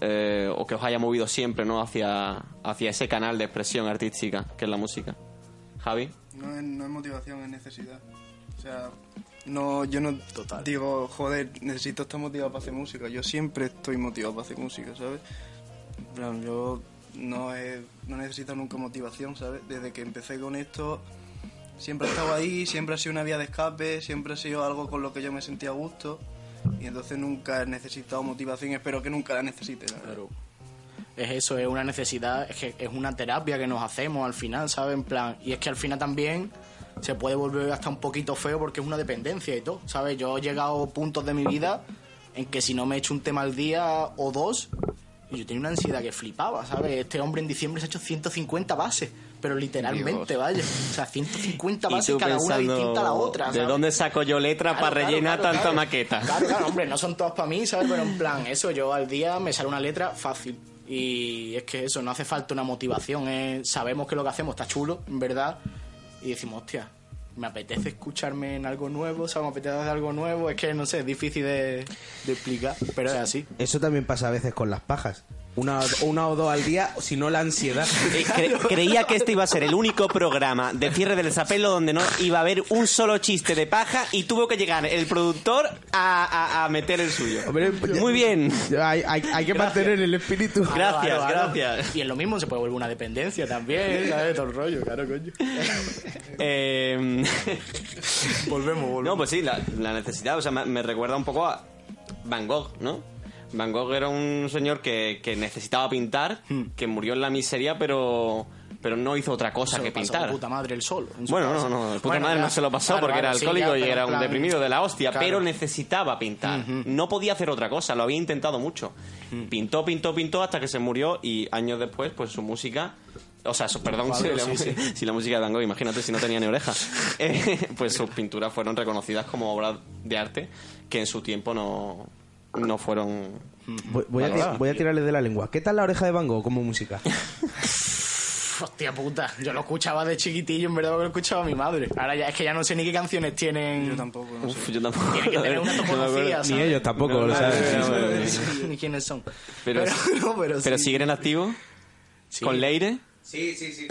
eh, o que os haya movido siempre, ¿no? Hacia, hacia ese canal de expresión artística que es la música. Javi. No es, no es motivación, es necesidad. O sea, no, yo no digo, joder, necesito estar motivado para hacer música. Yo siempre estoy motivado para hacer música, ¿sabes? Plan, yo no, he- no necesito nunca motivación, ¿sabes? Desde que empecé con esto, siempre he estado ahí, siempre ha sido una vía de escape, siempre ha sido algo con lo que yo me sentía a gusto. Y entonces nunca he necesitado motivación, espero que nunca la necesite. la verdad. es eso, es una necesidad, es que es una terapia que nos hacemos al final, ¿sabes? En plan, y es que al final también se puede volver hasta un poquito feo porque es una dependencia y todo, ¿sabes? Yo he llegado a puntos de mi vida en que si no me he hecho un tema al día o dos, yo tenía una ansiedad que flipaba, ¿sabes? Este hombre en diciembre se ha hecho 150 bases, pero literalmente, vaya. O sea, 150 Y bases cada una distinta a la otra. ¿De dónde saco yo letra Claro, para claro, rellenar claro, tanta maqueta? Claro, claro, hombre, no son todas para mí, ¿sabes? Pero en plan, eso, yo al día me sale una letra fácil. Y es que eso, no hace falta una motivación. ¿eh? Sabemos que lo que hacemos está chulo, en verdad. Y decimos, hostia, me apetece escucharme en algo nuevo, o sea, me apetece hacer algo nuevo. Es que, no sé, es difícil de, de explicar, pero es así. Eso también pasa a veces con las pajas. Una, una o dos al día, si no la ansiedad. Eh, cre- creía que este iba a ser el único programa de cierre del desapelo donde no iba a haber un solo chiste de paja y tuvo que llegar el productor a, a- a meter el suyo. Hombre, Muy bien. Hay, hay- hay que mantener el espíritu. Gracias, gracias. Y en lo mismo se puede volver una dependencia también, ¿sabes? Todo el rollo, claro, coño. Eh, Volvemos, volvemos. no, pues sí, la, la necesidad, o sea, me, me recuerda un poco a Van Gogh, ¿no? Van Gogh era un señor que, que necesitaba pintar, que murió en la miseria, pero, pero no hizo otra cosa Se que lo pasó pintar. de puta madre el su Bueno, no, no, el puta Bueno, madre no se lo pasó Claro, porque era sí, alcohólico ya, y era un plan- deprimido de la hostia, Claro. pero necesitaba pintar. No podía hacer otra cosa, lo había intentado mucho. Pintó, pintó, pintó hasta que se murió y años después, pues su música. O sea, su- perdón, si, Padre, la, sí, sí. si la música de Van Gogh, imagínate si no tenía ni oreja. Eh, pues sus pinturas fueron reconocidas como obras de arte que en su tiempo no, no fueron. Voy, voy a, voy a tirarle de la lengua. ¿Qué tal la oreja de Van Gogh como música? Hostia puta, yo lo escuchaba de chiquitillo, en verdad lo escuchaba mi madre. Ahora ya es que ya no sé ni qué canciones tienen. Yo tampoco, no Uf, sé. yo tampoco. Tiene que tener una No topografía, Ni ¿sabes? ellos tampoco, No, lo no, no, no, no, no. Ni quiénes son. Pero, no, pero, pero sí. siguen en activo. Sí. Con Leire. Sí, sí, sí.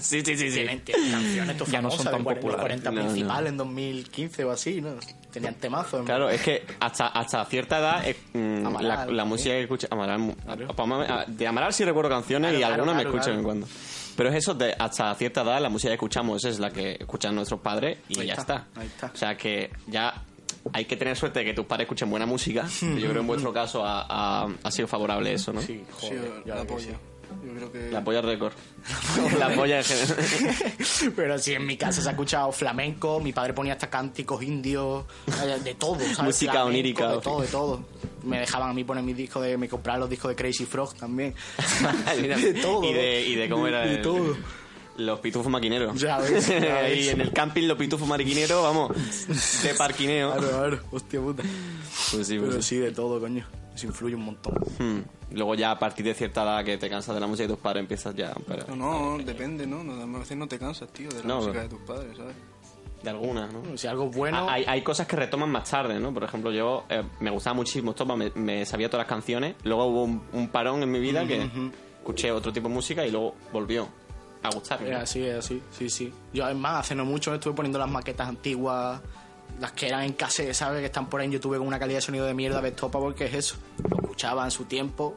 sí, sí, sí, sí. Tienen, tienen canciones Ya no son tan populares. 40 No, no. principales en 2015 o así, ¿no? Tenían temazos. Claro, es que hasta, hasta cierta edad eh, mm, Amaral, la, la música que escucha Amaral, mu- a- de Amaral sí recuerdo canciones Claro, y claro, algunas me claro, escucho de vez en claro. cuando. Pero es eso, de hasta cierta edad la música que escuchamos es la que escuchan nuestros padres y Ahí ya está, está. ahí está. O sea que ya hay que tener suerte de que tus padres escuchen buena música. Yo creo que en vuestro caso ha, ha- ha sido favorable eso, ¿no? Sí, Sí, joder, ya la sí. Yo creo que... La polla récord. la polla en general. Pero sí, en mi casa se ha escuchado flamenco, mi padre ponía hasta cánticos indios, de todo, ¿sabes? Música Flamenco, onírica. De todo, de todo. Me dejaban a mí poner mis discos de... Me compraban los discos de Crazy Frog también. De todo. Y de, y de cómo era De el- todo. Los pitufos maquineros. Ya ves, ya Ahí ves. en el camping los pitufos maquineros, vamos, de parquineo. Claro, claro. Hostia puta. Pues sí, pues Pero sí. sí, de todo, coño. Eso influye un montón. Hmm. Luego ya a partir de cierta edad que te cansas de la música de tus padres empiezas ya pero- No, no, depende, ¿no? A veces no te cansas, tío, de la No, música de tus padres, ¿sabes? de algunas, ¿no? Si algo es bueno... Hay, hay cosas que retoman más tarde, ¿no? Por ejemplo, yo eh, me gustaba muchísimo Estopa, me, me sabía todas las canciones. Luego hubo un, un parón en mi vida que escuché otro tipo de música y luego volvió a gustarme. Es así, es así, sí, sí. Yo, además, hace no mucho estuve poniendo las maquetas antiguas, las que eran en cassette, ¿sabes? Que están por ahí en YouTube con una calidad de sonido de mierda de estopa, porque es eso. Lo escuchaba en su tiempo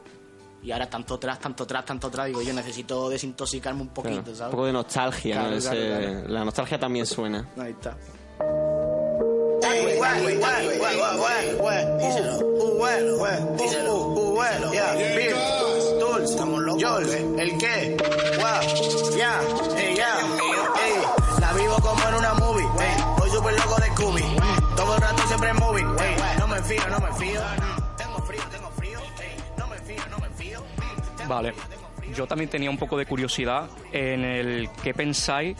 y ahora tanto atrás, tanto atrás, tanto atrás. Digo, yo necesito desintoxicarme un Claro, poquito, un ¿sabes? poco de nostalgia, ¿no? Claro, Ese- claro, claro. La nostalgia también suena. Ahí está. ¿El qué? Ya, ya. La vivo como en una Vale. Yo también tenía un poco de curiosidad en el qué pensáis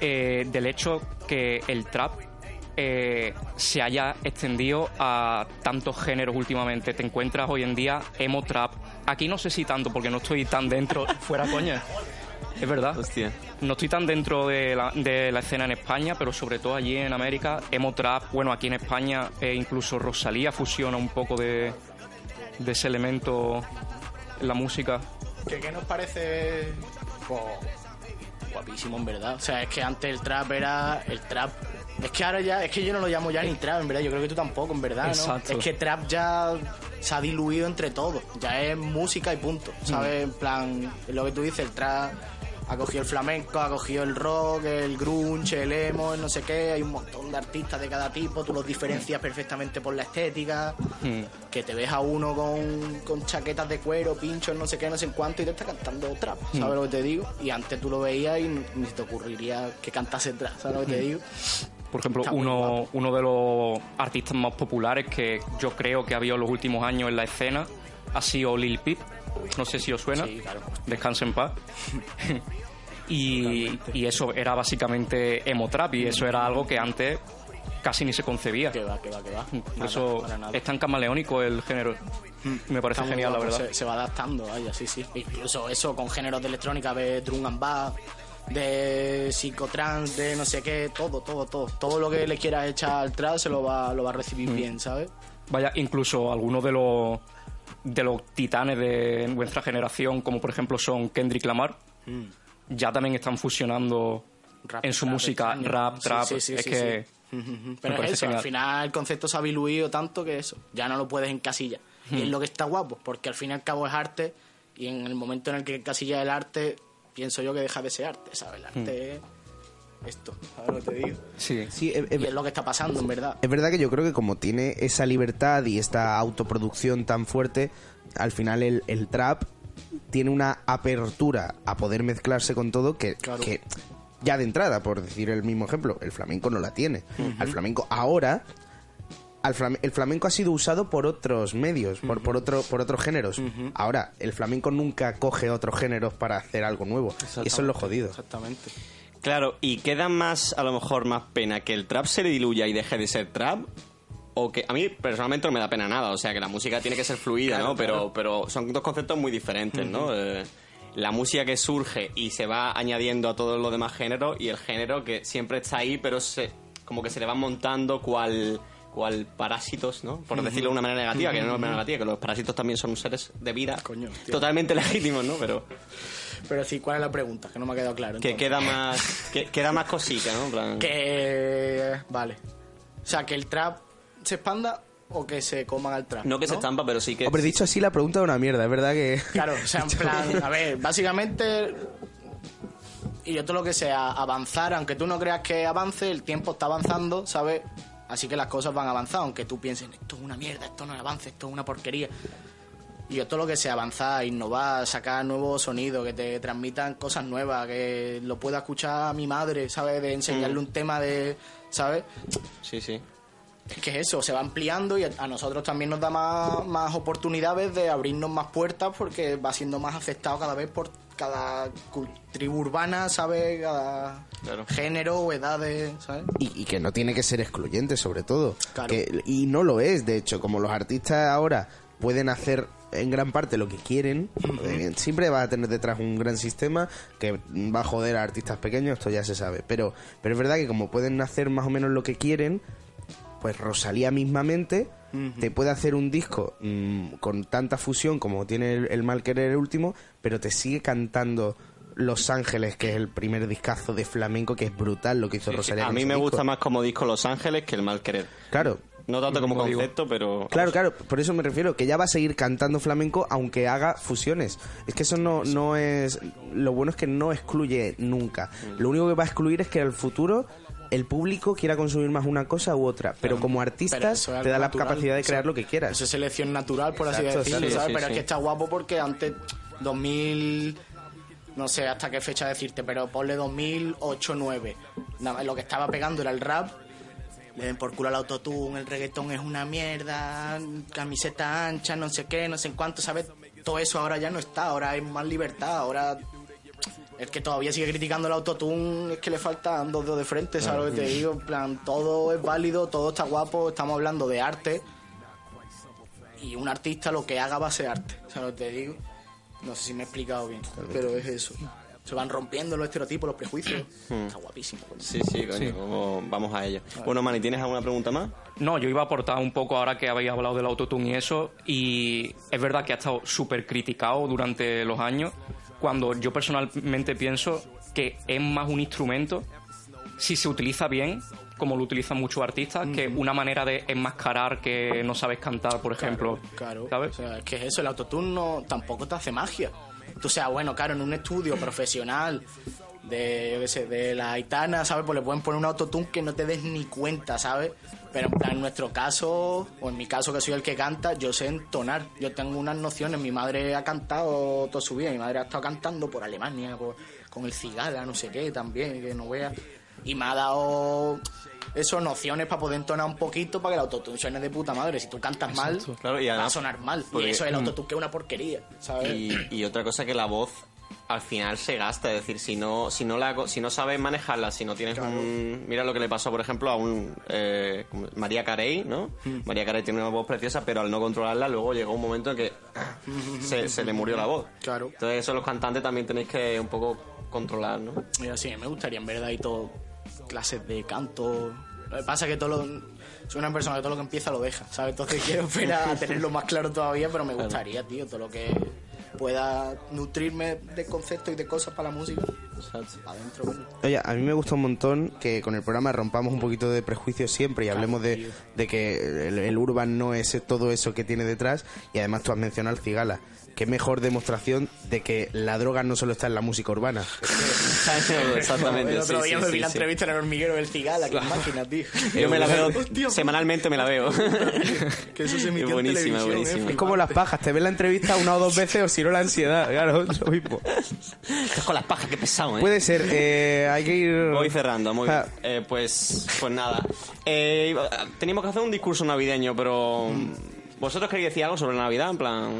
eh, del hecho que el trap eh, se haya extendido a tantos géneros últimamente. Te encuentras hoy en día emo trap, aquí no sé si tanto, porque no estoy tan dentro, fuera coña. Es verdad. Hostia. No estoy tan dentro de la, de la escena en España, pero sobre todo allí en América, emo trap, bueno, aquí en España eh, incluso Rosalía fusiona un poco de, de ese elemento en la música. ¿Qué, qué nos parece? Pues, guapísimo, en verdad. O sea, es que antes el trap era el trap. Es que ahora ya, es que yo no lo llamo ya ni trap, en verdad. Yo creo que tú tampoco, en verdad, ¿no? Exacto. Es que trap ya se ha diluido entre todos. Ya es música y punto. ¿Sabes? En plan, es lo que tú dices, el trap ha cogido el flamenco, ha cogido el rock, el grunge, el emo, el no sé qué. Hay un montón de artistas de cada tipo. Tú los diferencias perfectamente por la estética. Que te ves a uno con, con chaquetas de cuero, pinchos, no sé qué, no sé en cuánto, y te está cantando trap. ¿Sabes lo que te digo? Y antes tú lo veías y ni te ocurriría que cantase trap. ¿Sabes lo que te digo? Por ejemplo, Está uno, uno de los artistas más populares que yo creo que ha habido en los últimos años en la escena ha sido Lil Peep. No sé si os suena. Sí, claro. Descanse en paz. y, y eso era básicamente emo trap y eso era algo que antes casi ni se concebía. Que va, que va, que va. Por Nada, eso es tan camaleónico el género. Me parece Está genial, la verdad. Se, se va adaptando, vaya, sí, sí. Incluso eso con géneros de electrónica, de drum and bass, de psicotrans, de no sé qué, todo, todo, todo. Todo lo que le quieras echar al trap se lo va, lo va a recibir Mm. bien, ¿sabes? Vaya, incluso algunos de los de los titanes de nuestra generación, como por ejemplo son Kendrick Lamar, ya también están fusionando Mm. Rap, en su trap música extraño. rap, trap. sí, sí, es que Pero es al final el concepto se ha diluido tanto que eso, ya no lo puedes encasillar. Y es lo que está guapo, porque al fin y al cabo es arte, y en el momento en el que encasillas el arte, pienso yo que deja de ser arte, ¿sabes? El arte es esto, ¿sabes lo que te digo? sí. Sí, es, es- Y es lo que está pasando, en verdad. es verdad que yo creo que como tiene esa libertad y esta autoproducción tan fuerte, al final el, el trap tiene una apertura a poder mezclarse con todo que, Claro. que ya de entrada, por decir el mismo ejemplo, el flamenco no la tiene. Al flamenco ahora... Al flam- el flamenco ha sido usado por otros medios, por, por, otro, por otros géneros. Ahora, el flamenco nunca coge otros géneros para hacer algo nuevo. Y eso es lo jodido. Exactamente. Claro, y queda más, a lo mejor, más pena que el trap se le diluya y deje de ser trap. O que a mí personalmente no me da pena nada, o sea que la música tiene que ser fluida, ¿no? Pero, pero son dos conceptos muy diferentes, ¿no? Eh, la música que surge y se va añadiendo a todos los demás géneros y el género que siempre está ahí, pero se, como que se le van montando cual, cual parásitos, ¿no? Por decirlo de una manera negativa, que no es una manera negativa, que los parásitos también son seres de vida Coño, totalmente legítimos, ¿no? Pero Pero sí, ¿cuál es la pregunta? Que no me ha quedado claro. que entonces. queda más, que, queda más cosita, ¿no? En plan- Que... Vale. O sea, que el trap se expanda o que se coman al trap. No que se estampa, pero sí que... Hombre, dicho así, la pregunta es una mierda, es verdad que... Claro, o sea, en plan, a ver, básicamente, y yo todo lo que sea, avanzar, aunque tú no creas que avance, el tiempo está avanzando, ¿sabes? Así que las cosas van a avanzar, aunque tú pienses, esto es una mierda, esto no es avance, esto es una porquería. Y yo todo lo que sea, avanzar, innovar, sacar nuevos sonidos, que te transmitan cosas nuevas, que lo pueda escuchar a mi madre, ¿sabes? De enseñarle un tema de, ¿sabes? Sí, sí. Es que es eso, se va ampliando y a nosotros también nos da más, más oportunidades de abrirnos más puertas porque va siendo más aceptado cada vez por cada tribu urbana, ¿sabes? Cada Claro. género o edades, ¿sabes? Y, y que no tiene que ser excluyente, sobre todo. Claro. Que- y no lo es, de hecho, como los artistas ahora pueden hacer en gran parte lo que quieren, eh, siempre va a tener detrás un gran sistema que va a joder a artistas pequeños, esto ya se sabe. Pero, pero es verdad que como pueden hacer más o menos lo que quieren, pues Rosalía mismamente te puede hacer un disco mm, con tanta fusión como tiene el, el Mal Querer el último, pero te sigue cantando Los Ángeles, que es el primer discazo de flamenco, que es brutal lo que hizo Sí, sí. Rosalía. A mí me disco. gusta más como disco Los Ángeles que el mal querer. Claro, No tanto como concepto, pero... Claro, claro, por eso me refiero, que ya va a seguir cantando flamenco aunque haga fusiones. Es que eso no, no es... Lo bueno es que no excluye nunca. Lo único que va a excluir es que en el futuro el público quiera consumir más una cosa u otra. Pero como artistas es te da la capacidad de crear lo que quieras. Eso es selección natural, por así decirlo, sí, ¿sabes? sí, pero es que está guapo porque antes, 2000, no sé hasta qué fecha decirte, pero ponle 2008, 9. Nada más, lo que estaba pegando era el rap. Le den por culo al autotune, el reggaetón es una mierda, camiseta ancha, no sé qué, no sé en cuánto, ¿sabes? Todo eso ahora ya no está, ahora hay más libertad, ahora el que todavía sigue criticando el autotune es que le faltan dos dedos de frente, ¿sabes lo que te digo? En plan, todo es válido, todo está guapo, estamos hablando de arte. y un artista lo que haga va a ser arte. ¿Sabes lo que te digo? No sé si me he explicado bien, pero es eso. Se van rompiendo los estereotipos, los prejuicios. Está guapísimo. coño. Sí, sí, coño, Vamos, vamos a ello. Bueno, Mani, ¿tienes alguna pregunta más? No, yo iba a aportar un poco ahora que habéis hablado del autotune y eso, y es verdad que ha estado súper criticado durante los años, cuando yo personalmente pienso que es más un instrumento si se utiliza bien, como lo utilizan muchos artistas, que una manera de enmascarar que no sabes cantar, por ejemplo. Claro, ¿sabes? O sea, es que es eso, el autotune no, tampoco te hace magia. Tú sea, bueno, claro, en un estudio profesional de, yo qué sé, de la Aitana, ¿sabes? Pues le pueden poner un autotune que no te des ni cuenta, ¿sabes? Pero en nuestro caso, o en mi caso que soy el que canta, yo sé entonar. Yo tengo unas nociones. Mi madre ha cantado toda su vida. Mi madre ha estado cantando por Alemania, por- con el Cigala, no sé qué, también, que no vea. Y me ha dado eso, nociones para poder entonar un poquito para que el autotune suene de puta madre. Si tú cantas mal, Claro, y va a sonar mal. porque- y eso es el autotune que es una porquería, ¿sabes? Y, y otra cosa que la voz al final se gasta, es decir, si no si no la si no sabes manejarla, si no tienes un mira lo que le pasó por ejemplo a un eh, María Carey, ¿no? Hmm. María Carey tiene una voz preciosa, pero al no controlarla luego llegó un momento en que se, se le murió la voz. Claro. Entonces eso los cantantes también tenéis que un poco controlar, ¿no? Y así, me gustaría en verdad y todo, clases de canto. Lo que pasa es que todo lo, soy una persona que todo lo que empieza lo deja, ¿sabes? Entonces quiero esperar a tenerlo más claro todavía, pero me gustaría, tío, todo lo que pueda nutrirme de conceptos y de cosas para la música. Adentro. Oye, a mí me gusta un montón que con el programa rompamos un poquito de prejuicios siempre y hablemos de, de que el, el urban no es todo eso que tiene detrás y además tú has mencionado al cigala. Qué mejor demostración de que la droga no solo está en la música urbana. Exactamente. El otro día sí, me vi sí, la sí. entrevista en el hormiguero del cigala, que máquina, tío. Yo me la veo Hostia, semanalmente me la veo. Que eso se emitió Es en buenísima, televisión, buenísima. ¿eh? Es como las pajas, te ves la entrevista una o dos veces o si no la ansiedad, claro, lo mismo. Estás con las pajas, qué pesado, ¿eh? Puede ser, eh, hay que ir... Voy cerrando, muy bien. Ah. Eh, pues, pues nada. Eh, teníamos que hacer un discurso navideño, pero. ¿Vosotros queréis decir algo sobre Navidad? En plan.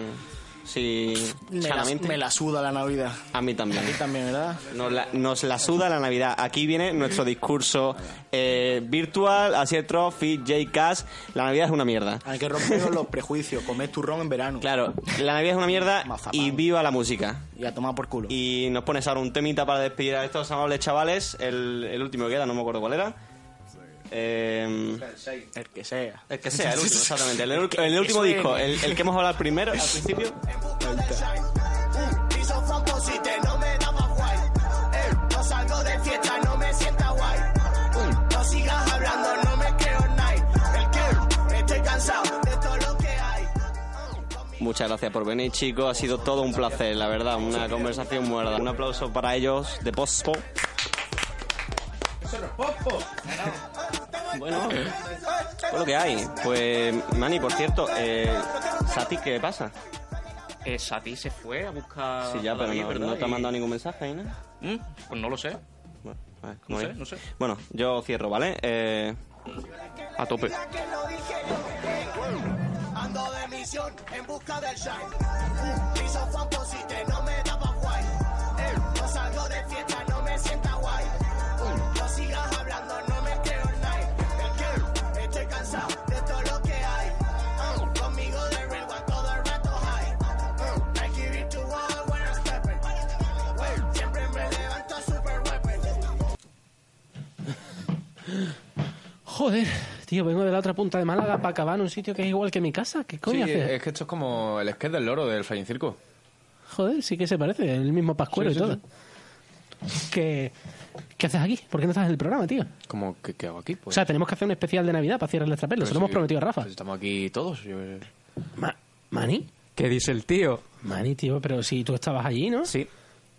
Sí. Me la, me la suda la Navidad. A mí también. A ti también, ¿verdad? Nos la, nos la suda la Navidad. Aquí viene nuestro discurso eh, virtual, así es Trophy, J. Cash. La Navidad es una mierda. Hay que romper los prejuicios. Comer turrón en verano. Claro, la Navidad es una mierda y viva la música. Y a tomar por culo. Y nos pones ahora un temita para despedir a estos amables chavales. El, el último que queda, no me acuerdo cuál era. Eh, El que sea. el que sea, el último, exactamente. El, el- el último disco, el, el que hemos hablado primero, al principio. Muchas gracias por venir, chicos. Ha sido todo un placer, la verdad. Una conversación muerda. Un aplauso para ellos de Pospo. Bueno, pues lo que hay. Pues, Mani, por cierto, eh, Sati, ¿qué pasa? Eh, Sati se fue a buscar. Sí, ya, a pero David, no, ¿verdad? no te ha Y- mandado ningún mensaje ¿no? ¿Mm? Pues no lo sé. Bueno, a ver, No sé, no sé. Bueno, yo cierro, ¿vale? Eh, A tope. Ando de misión en busca del shine. Piso famposite, no me daba guay. Eh, no salgo de fiesta, Joder, tío, vengo de la otra punta de Málaga para acabar en un sitio que es igual que mi casa. ¿Qué Sí, coño haces? es que esto es como el sketch del loro del Flying Circo. Joder, sí que se parece, el mismo pascuero Sí, y sí, todo. ¿Qué, ¿Qué haces aquí? ¿Por qué no estás en el programa, tío? Como, ¿qué, qué hago aquí? Pues, O sea, tenemos que hacer un especial de Navidad para cierrar el extrapelo. pues Se lo hemos sí, prometido a Rafa. pues estamos aquí todos. yo- Ma- ¿Mani? ¿Qué dice el tío? Mani, tío, pero si tú estabas allí, ¿no? Sí,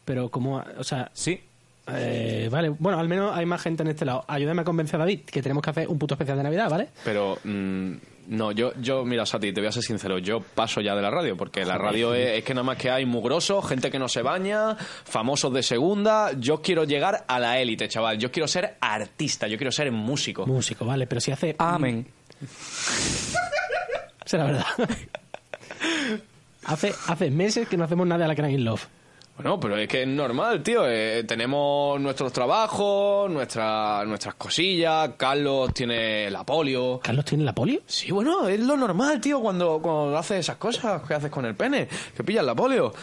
Pero como, o sea, sí. Eh, vale, bueno, al menos hay más gente en este lado. Ayúdame a convencer a David que tenemos que hacer un puto especial de Navidad, ¿vale? Pero, mm, no, yo, yo, mira, Sati, te voy a ser sincero, yo paso ya de la radio, porque la radio es, es que nada más que hay mugrosos, gente que no se baña, famosos de segunda. Yo quiero llegar a la élite, chaval. Yo quiero ser artista, yo quiero ser músico. Músico, vale, pero si hace... Amén. Será verdad. hace, hace meses que no hacemos nada de la Crying Love. Bueno, pero es que es normal, tío. eh, tenemos nuestros trabajos, nuestra, nuestras cosillas. Carlos tiene la polio. ¿Carlos tiene la polio? Sí, bueno, es lo normal, tío, cuando, cuando haces esas cosas que haces con el pene, que pillas la polio.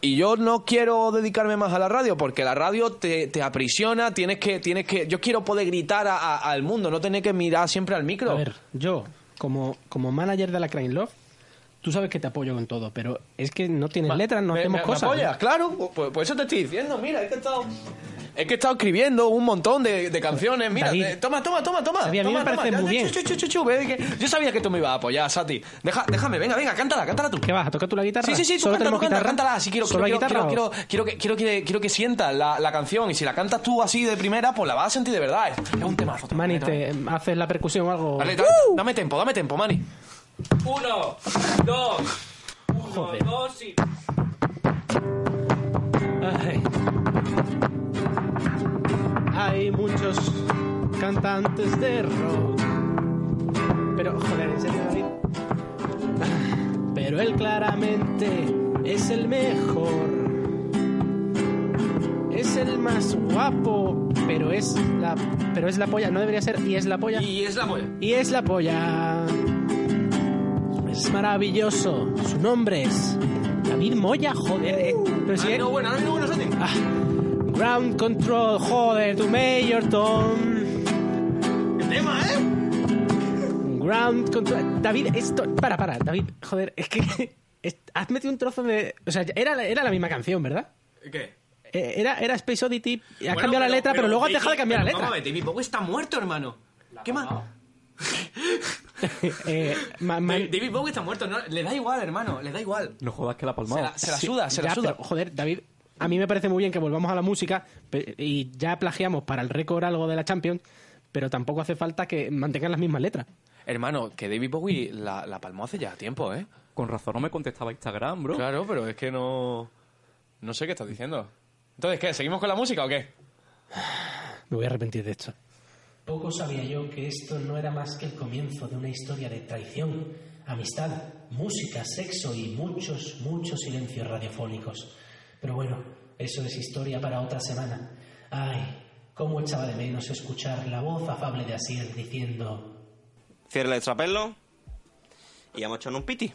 Y yo no quiero dedicarme más a la radio porque la radio te, te aprisiona, tienes que, tienes que... Yo quiero poder gritar a- a- al mundo, no tener que mirar siempre al micro. A ver, yo, como, como manager de la Crane Love, tú sabes que te apoyo con todo, pero es que no tienes letras, no ¿Me- hacemos me- me cosas. apoyas? Claro, pues, pues eso te estoy diciendo, mira, es que he estado... Es que he estado escribiendo un montón de, de canciones. Mira, David, eh, toma, toma, toma, toma. Sabía, a mí me parece toma. muy bien. chu, chu, chu, chu, ve que- yo sabía que tú me ibas a apoyar, Sati. Deja, déjame, venga, venga, cántala, cántala tú. ¿Qué vas? ¿A tocar tú la guitarra? Sí, sí, sí, tú ¿Solo cántalo, cántala, cántala. Así quiero, ¿Solo quiero, quiero, guitarra quiero, quiero, que, quiero, que, quiero que sientas la, la canción. Y si la cantas tú así de primera, pues la vas a sentir de verdad. Es, un temazo. Mani, ¿te haces la percusión o algo? Dale, dale, dame tempo, dame tempo, Mani. Uno, dos, uno, Joder. dos y... Ay. Hay muchos cantantes de rock. Pero, joder, en serio, David. Pero él claramente es el mejor. Es el más guapo, pero es la pero es la polla, no debería ser y es la polla. Y es la polla. Y es la polla. Es maravilloso. Su nombre es David Moya, joder. eh. Pero si Ah, es- no, bueno, no, bueno, Sati. Ah, ground control, joder, tu Mayor Tom. ¿Qué tema, eh? Ground control. David, esto. Para, para, David, joder, es que. es- has metido un trozo de. O sea, era, la- era la misma canción, ¿verdad? ¿Qué? Eh, Era, era Space Oddity, has Bueno, cambiado la letra, pero, luego has David- dejado de cambiar la pero letra. Vamos a ver, David Bowie está muerto, hermano. ¿Qué más? Eh, ma- ma- David Bowie está muerto, no, le da igual, hermano, le da igual. No jodas que la Se palmada. la, se la Sí, suda, se ya, la suda. pero, joder, David, a mí me parece muy bien que volvamos a la música y ya plagiamos para el récord algo de la Champions, pero tampoco hace falta que mantengan las mismas letras. Hermano, que David Bowie la, la palmó hace ya tiempo, ¿eh? Con razón no me contestaba Instagram, bro. Claro, pero es que no... No sé qué estás diciendo. Entonces, ¿qué? ¿Seguimos con la música o qué? Me voy a arrepentir de esto. Poco sabía yo que esto no era más que el comienzo de una historia de traición, amistad, música, sexo y muchos, muchos silencios radiofónicos. Pero bueno, eso es historia para otra semana. Ay, cómo echaba de menos escuchar la voz afable de Asier diciendo... Cierra el extrapelo. Y vamos a echar un piti.